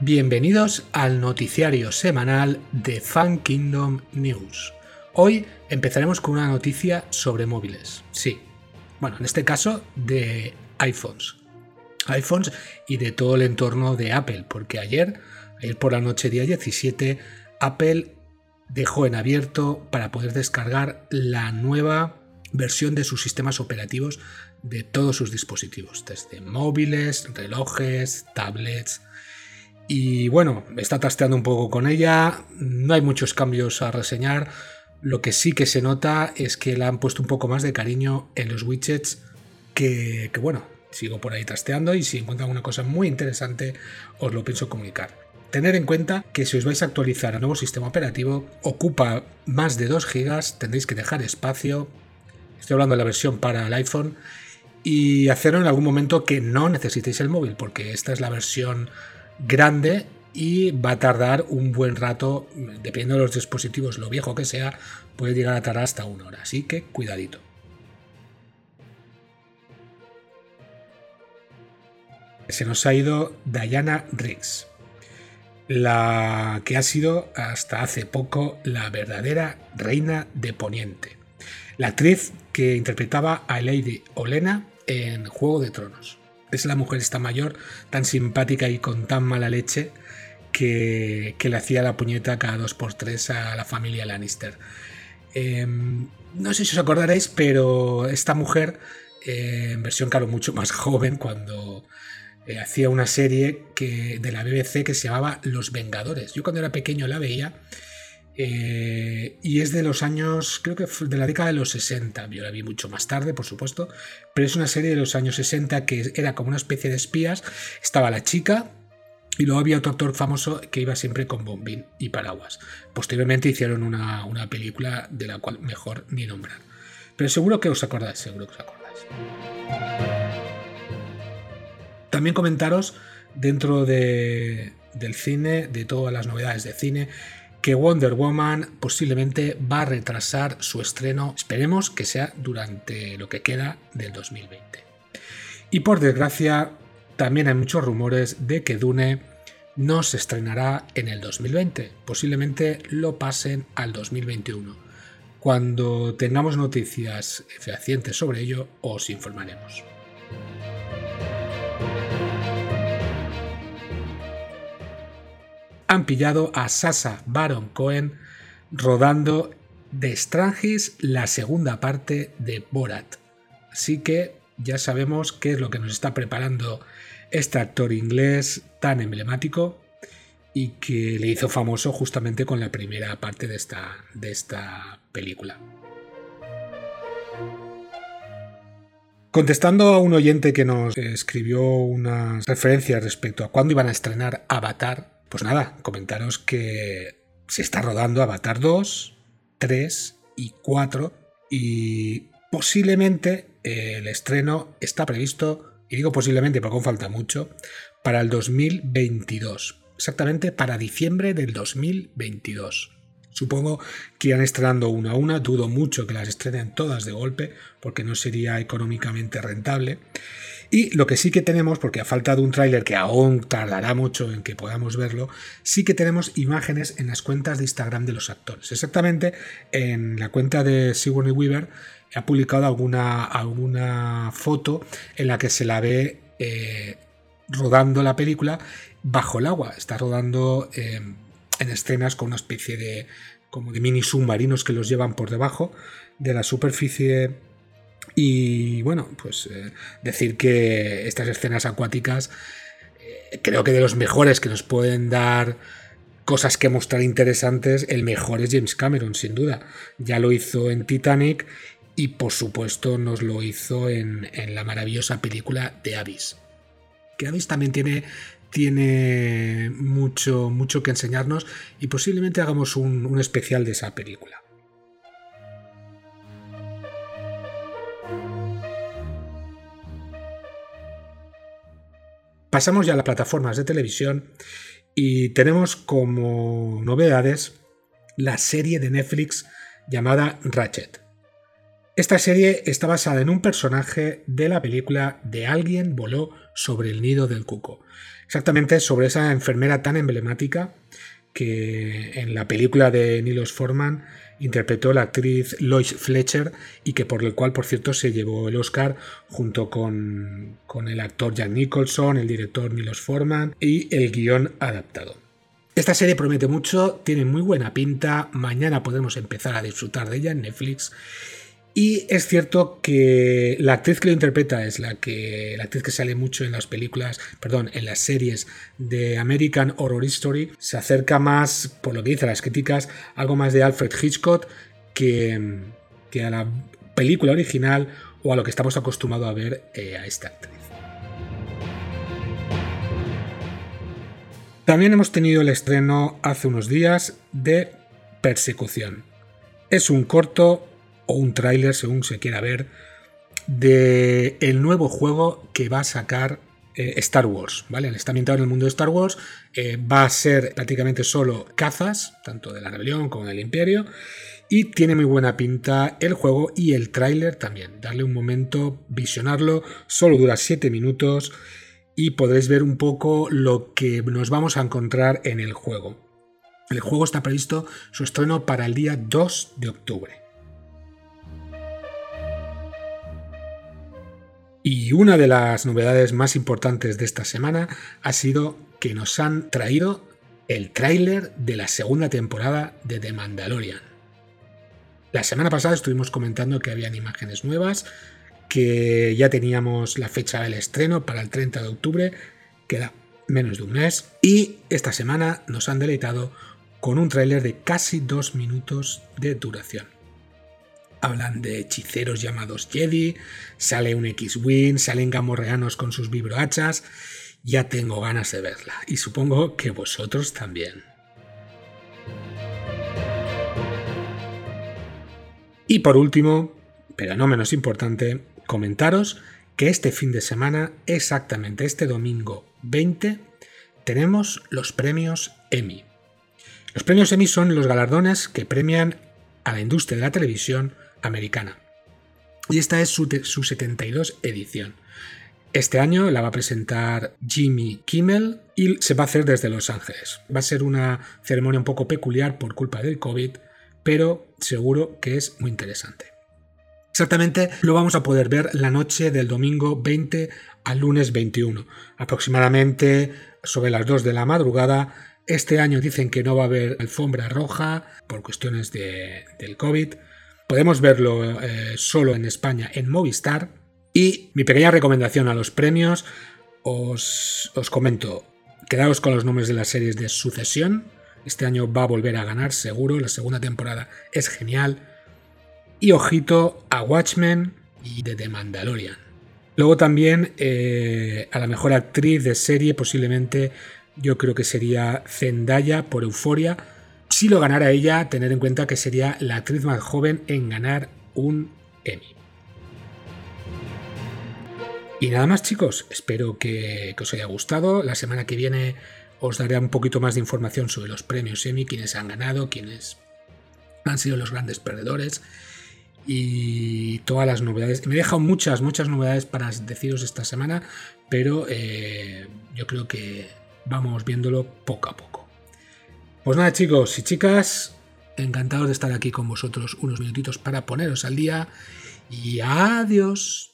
Bienvenidos al noticiario semanal de Fan Kingdom News. Hoy empezaremos con una noticia sobre móviles. Sí, bueno, en este caso de iPhones. iPhones y de todo el entorno de Apple, porque ayer, ayer por la noche día 17, Apple dejó en abierto para poder descargar la nueva versión de sus sistemas operativos de todos sus dispositivos, desde móviles, relojes, tablets. Y bueno, está tasteando un poco con ella, no hay muchos cambios a reseñar, lo que sí que se nota es que le han puesto un poco más de cariño en los widgets que, bueno, sigo por ahí tasteando y si encuentro alguna cosa muy interesante os lo pienso comunicar. Tener en cuenta que si os vais a actualizar al nuevo sistema operativo, ocupa más de 2 GB, tendréis que dejar espacio. Estoy hablando de la versión para el iPhone. Y hacerlo en algún momento que no necesitéis el móvil, porque esta es la versión grande y va a tardar un buen rato, dependiendo de los dispositivos, lo viejo que sea, puede llegar a tardar hasta una hora. Así que cuidadito. Se nos ha ido Diana Riggs la que ha sido hasta hace poco la verdadera reina de Poniente, la actriz que interpretaba a Lady Olena en Juego de Tronos. Es la mujer esta mayor, tan simpática y con tan mala leche que, le hacía la puñeta cada dos por tres a la familia Lannister. Em, no sé si os acordaréis, pero esta mujer, eh, en versión claro mucho más joven, cuando eh, hacía una serie que, de la BBC que se llamaba Los Vengadores. Yo cuando era pequeño la veía eh, y es de los años, creo que de la década de los 60. Yo la vi mucho más tarde, por supuesto, pero es una serie de los años 60 que era como una especie de espías. Estaba la chica, y luego había otro actor famoso que iba siempre con bombín y paraguas. Posteriormente hicieron una, película de la cual mejor ni nombrar. Pero seguro que os acordáis, seguro que os acordáis. También comentaros dentro de, del cine, de todas las novedades de cine, que Wonder Woman posiblemente va a retrasar su estreno, esperemos que sea durante lo que queda del 2020. Y por desgracia, también hay muchos rumores de que Dune no se estrenará en el 2020, posiblemente lo pasen al 2021. Cuando tengamos noticias fehacientes sobre ello, os informaremos. Han pillado a Sasa Baron Cohen rodando de Strangis la segunda parte de Borat. Así que ya sabemos qué es lo que nos está preparando este actor inglés tan emblemático y que le hizo famoso justamente con la primera parte de esta, de esta película. Contestando a un oyente que nos escribió unas referencias respecto a cuándo iban a estrenar Avatar, pues nada, comentaros que se está rodando Avatar 2, 3 y 4 y posiblemente el estreno está previsto, y digo posiblemente porque aún falta mucho, para el 2022, exactamente para diciembre del 2022. Supongo que irán estrenando una a una, dudo mucho que las estrenen todas de golpe porque no sería económicamente rentable. Y lo que sí que tenemos, porque a falta de un tráiler que aún tardará mucho en que podamos verlo, sí que tenemos imágenes en las cuentas de Instagram de los actores. Exactamente en la cuenta de Sigourney Weaver ha publicado alguna, alguna foto en la que se la ve eh, rodando la película bajo el agua. Está rodando eh, en escenas con una especie de como de mini submarinos que los llevan por debajo de la superficie y bueno, pues eh, decir que estas escenas acuáticas eh, creo que de los mejores que nos pueden dar cosas que mostrar interesantes, el mejor es James Cameron, sin duda. Ya lo hizo en Titanic y por supuesto nos lo hizo en, la maravillosa película de Abyss. Que Abyss también tiene, tiene mucho, mucho que enseñarnos y posiblemente hagamos un especial de esa película. Pasamos ya a las plataformas de televisión y tenemos como novedades la serie de Netflix llamada Ratchet. Esta serie está basada en un personaje de la película de Alguien voló sobre el nido del cuco. exactamente sobre esa enfermera tan emblemática que en la película de Nilos Forman interpretó la actriz Lois Fletcher y que por el cual, por cierto, se llevó el Oscar junto con, con el actor Jack Nicholson, el director Nilos Forman y el guion adaptado. Esta serie promete mucho, tiene muy buena pinta, mañana podemos empezar a disfrutar de ella en Netflix y es cierto que la actriz que lo interpreta es la que la actriz que sale mucho en las películas, perdón, en las series de American Horror Story, se acerca más, por lo que dicen las críticas, algo más de Alfred Hitchcock que, que a la película original o a lo que estamos acostumbrados a ver eh, a esta actriz. También hemos tenido el estreno hace unos días de Persecución. Es un corto o un tráiler, según se quiera ver, de el nuevo juego que va a sacar eh, Star Wars, ¿vale? Está ambientado en el mundo de Star Wars, eh, va a ser prácticamente solo cazas, tanto de la rebelión como del imperio, y tiene muy buena pinta el juego y el tráiler también. Darle un momento, visionarlo, solo dura 7 minutos y podréis ver un poco lo que nos vamos a encontrar en el juego. El juego está previsto su estreno para el día 2 de octubre. Y una de las novedades más importantes de esta semana ha sido que nos han traído el tráiler de la segunda temporada de The Mandalorian. La semana pasada estuvimos comentando que habían imágenes nuevas, que ya teníamos la fecha del estreno para el 30 de octubre, queda menos de un mes, y esta semana nos han deleitado con un tráiler de casi dos minutos de duración hablan de hechiceros llamados Jedi, sale un X-Wing, salen gamorreanos con sus vibrohachas. Ya tengo ganas de verla y supongo que vosotros también. Y por último, pero no menos importante, comentaros que este fin de semana, exactamente este domingo 20, tenemos los premios Emmy. Los premios Emmy son los galardones que premian a la industria de la televisión americana. Y esta es su, 72 edición. Este año la va a presentar Jimmy Kimmel y se va a hacer desde Los Ángeles. Va a ser una ceremonia un poco peculiar por culpa del COVID, pero seguro que es muy interesante. Exactamente lo vamos a poder ver la noche del domingo 20 al lunes 21, aproximadamente sobre las 2 de la madrugada. Este año dicen que no va a haber alfombra roja por cuestiones del COVID, Podemos verlo eh, solo en España en Movistar. Y mi pequeña recomendación a los premios, os, os comento, quedaos con los nombres de las series de sucesión. Este año va a volver a ganar, seguro. La segunda temporada es genial. Y ojito a Watchmen y de The Mandalorian. Luego también eh, a la mejor actriz de serie, posiblemente yo creo que sería Zendaya por Euforia si lo ganara ella, tener en cuenta que sería la actriz más joven en ganar un Emmy. Y nada más chicos, espero que, os haya gustado. La semana que viene os daré un poquito más de información sobre los premios Emmy, quiénes han ganado, quiénes han sido los grandes perdedores y todas las novedades. Me he dejado muchas, muchas novedades para deciros esta semana, pero eh, yo creo que vamos viéndolo poco a poco. Pues nada chicos y chicas, encantados de estar aquí con vosotros unos minutitos para poneros al día y adiós.